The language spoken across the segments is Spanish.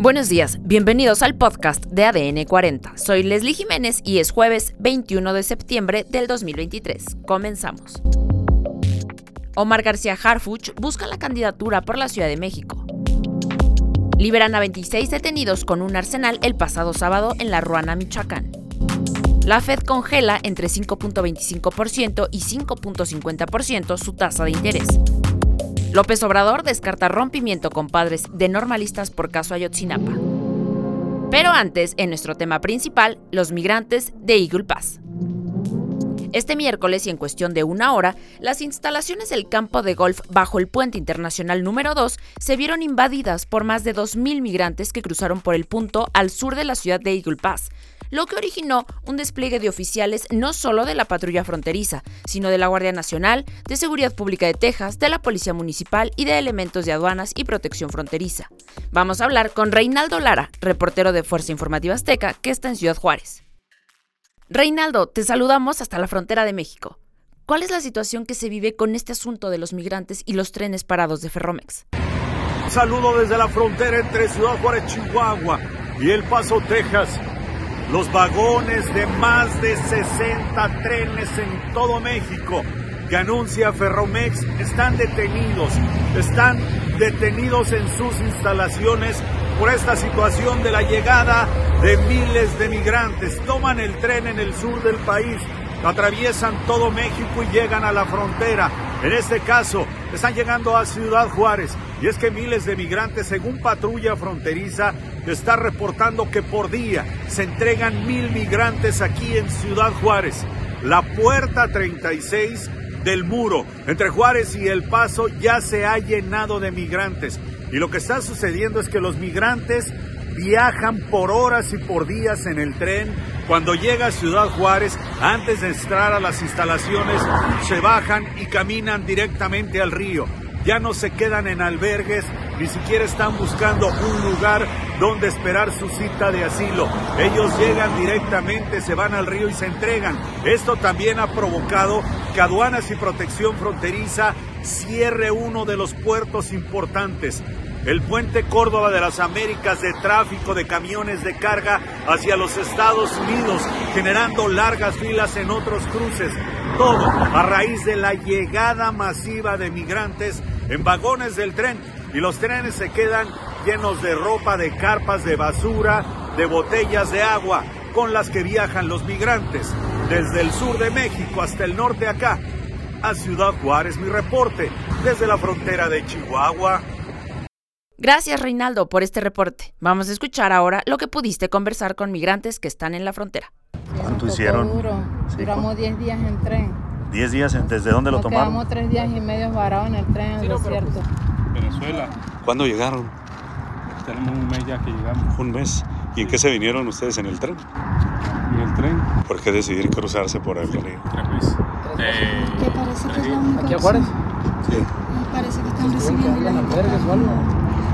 Buenos días, bienvenidos al podcast de ADN 40. Soy Leslie Jiménez y es jueves 21 de septiembre del 2023. Comenzamos. Omar García Harfuch busca la candidatura por la Ciudad de México. Liberan a 26 detenidos con un arsenal el pasado sábado en La Ruana, Michoacán. La Fed congela entre 5.25% y 5.50% su tasa de interés. López Obrador descarta rompimiento con padres de normalistas por caso Ayotzinapa. Pero antes, en nuestro tema principal, los migrantes de Eagle Pass. Este miércoles y en cuestión de una hora, las instalaciones del campo de golf bajo el puente internacional número 2 se vieron invadidas por más de 2.000 migrantes que cruzaron por el punto al sur de la ciudad de Eagle Pass, lo que originó un despliegue de oficiales no solo de la patrulla fronteriza, sino de la Guardia Nacional, de Seguridad Pública de Texas, de la Policía Municipal y de elementos de aduanas y protección fronteriza. Vamos a hablar con Reinaldo Lara, reportero de Fuerza Informativa Azteca, que está en Ciudad Juárez. Reinaldo, te saludamos hasta la frontera de México. ¿Cuál es la situación que se vive con este asunto de los migrantes y los trenes parados de Ferromex? Saludo desde la frontera entre Ciudad Juárez, Chihuahua y El Paso, Texas. Los vagones de más de 60 trenes en todo México que anuncia Ferromex están detenidos, están detenidos en sus instalaciones por esta situación de la llegada de miles de migrantes. Toman el tren en el sur del país, atraviesan todo México y llegan a la frontera. En este caso, están llegando a Ciudad Juárez. Y es que miles de migrantes, según patrulla fronteriza, está reportando que por día se entregan mil migrantes aquí en Ciudad Juárez. La puerta 36 del muro entre Juárez y El Paso ya se ha llenado de migrantes. Y lo que está sucediendo es que los migrantes viajan por horas y por días en el tren. Cuando llega a Ciudad Juárez, antes de entrar a las instalaciones, se bajan y caminan directamente al río. Ya no se quedan en albergues, ni siquiera están buscando un lugar donde esperar su cita de asilo. Ellos llegan directamente, se van al río y se entregan. Esto también ha provocado que Aduanas y Protección Fronteriza cierre uno de los puertos importantes el puente Córdoba de las Américas de tráfico de camiones de carga hacia los Estados Unidos, generando largas filas en otros cruces. Todo a raíz de la llegada masiva de migrantes en vagones del tren y los trenes se quedan llenos de ropa, de carpas, de basura, de botellas de agua con las que viajan los migrantes desde el sur de México hasta el norte acá. A Ciudad Juárez, mi reporte desde la frontera de Chihuahua. Gracias Reinaldo por este reporte. Vamos a escuchar ahora lo que pudiste conversar con migrantes que están en la frontera. ¿Cuánto hicieron? Duro. Duramos 10 días en tren. ¿10 días? En, ¿Desde dónde lo tomaron? Quedamos 3 días y medio varados en el tren en el desierto. Venezuela. ¿Cuándo llegaron? Tenemos un mes ya que llegamos. Un mes. ¿Y en qué se vinieron ustedes en el tren? En el tren, ¿Por qué decidir cruzarse por el río? tres meses. Que parece que es la única ¿Aquí a Juárez? Sí. opción. Parece que están recibiendo la gente albergues o algo?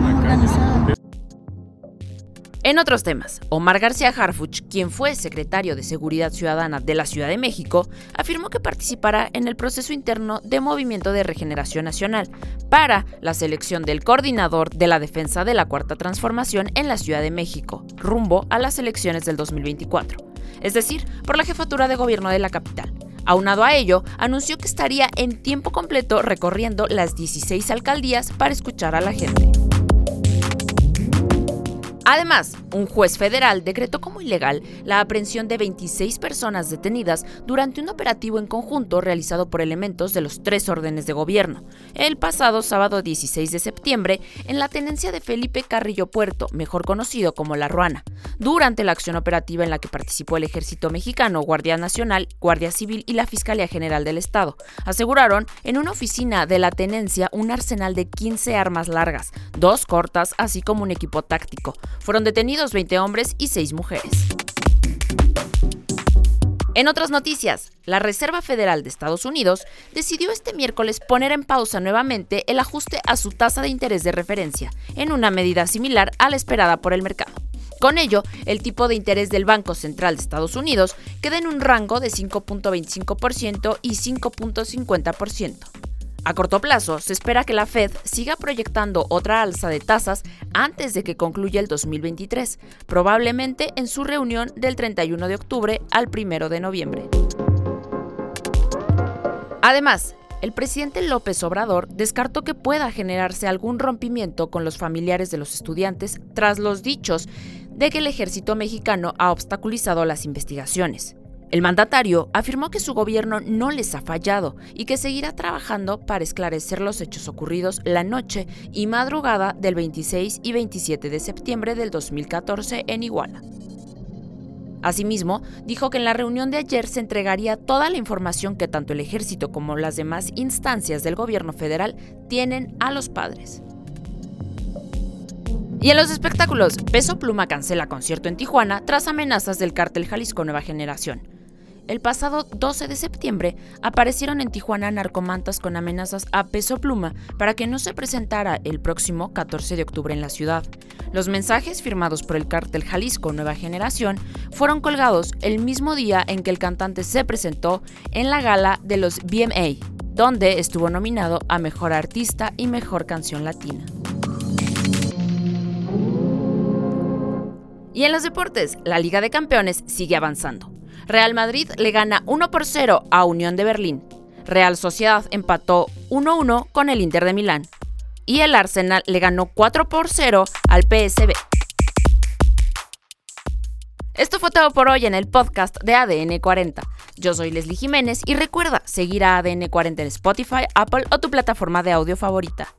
más organizada. En otros temas, Omar García Harfuch, quien fue secretario de Seguridad Ciudadana de la Ciudad de México, afirmó que participará en el proceso interno de Movimiento de Regeneración Nacional para la selección del coordinador de la defensa de la Cuarta Transformación en la Ciudad de México, rumbo a las elecciones del 2024, es decir, por la jefatura de gobierno de la capital. Aunado a ello, anunció que estaría en tiempo completo recorriendo las 16 alcaldías para escuchar a la gente. Además, un juez federal decretó como ilegal la aprehensión de 26 personas detenidas durante un operativo en conjunto realizado por elementos de los tres órdenes de gobierno, el pasado sábado 16 de septiembre en la tenencia de Felipe Carrillo Puerto, mejor conocido como La Ruana, durante la acción operativa en la que participó el Ejército Mexicano, Guardia Nacional, Guardia Civil y la Fiscalía General del Estado. Aseguraron en una oficina de la tenencia un arsenal de 15 armas largas, dos cortas, así como un equipo táctico. Fueron detenidos 20 hombres y 6 mujeres. En otras noticias, la Reserva Federal de Estados Unidos decidió este miércoles poner en pausa nuevamente el ajuste a su tasa de interés de referencia, en una medida similar a la esperada por el mercado. Con ello, el tipo de interés del Banco Central de Estados Unidos queda en un rango de 5.25% y 5.50%. A corto plazo, se espera que la Fed siga proyectando otra alza de tasas antes de que concluya el 2023, probablemente en su reunión del 31 de octubre al 1 de noviembre. Además, el presidente López Obrador descartó que pueda generarse algún rompimiento con los familiares de los estudiantes tras los dichos de que el ejército mexicano ha obstaculizado las investigaciones. El mandatario afirmó que su gobierno no les ha fallado y que seguirá trabajando para esclarecer los hechos ocurridos la noche y madrugada del 26 y 27 de septiembre del 2014 en Iguala. Asimismo, dijo que en la reunión de ayer se entregaría toda la información que tanto el ejército como las demás instancias del gobierno federal tienen a los padres. Y en los espectáculos, Peso Pluma cancela concierto en Tijuana tras amenazas del cártel Jalisco Nueva Generación el pasado 12 de septiembre aparecieron en Tijuana narcomantas con amenazas a peso pluma para que no se presentara el próximo 14 de octubre en la ciudad. Los mensajes firmados por el cártel Jalisco Nueva Generación fueron colgados el mismo día en que el cantante se presentó en la gala de los BMA, donde estuvo nominado a Mejor Artista y Mejor Canción Latina. Y en los deportes, la Liga de Campeones sigue avanzando. Real Madrid le gana 1 por 0 a Unión de Berlín. Real Sociedad empató 1-1 con el Inter de Milán. Y el Arsenal le ganó 4 por 0 al PSB. Esto fue todo por hoy en el podcast de ADN 40. Yo soy Leslie Jiménez y recuerda seguir a ADN 40 en Spotify, Apple o tu plataforma de audio favorita.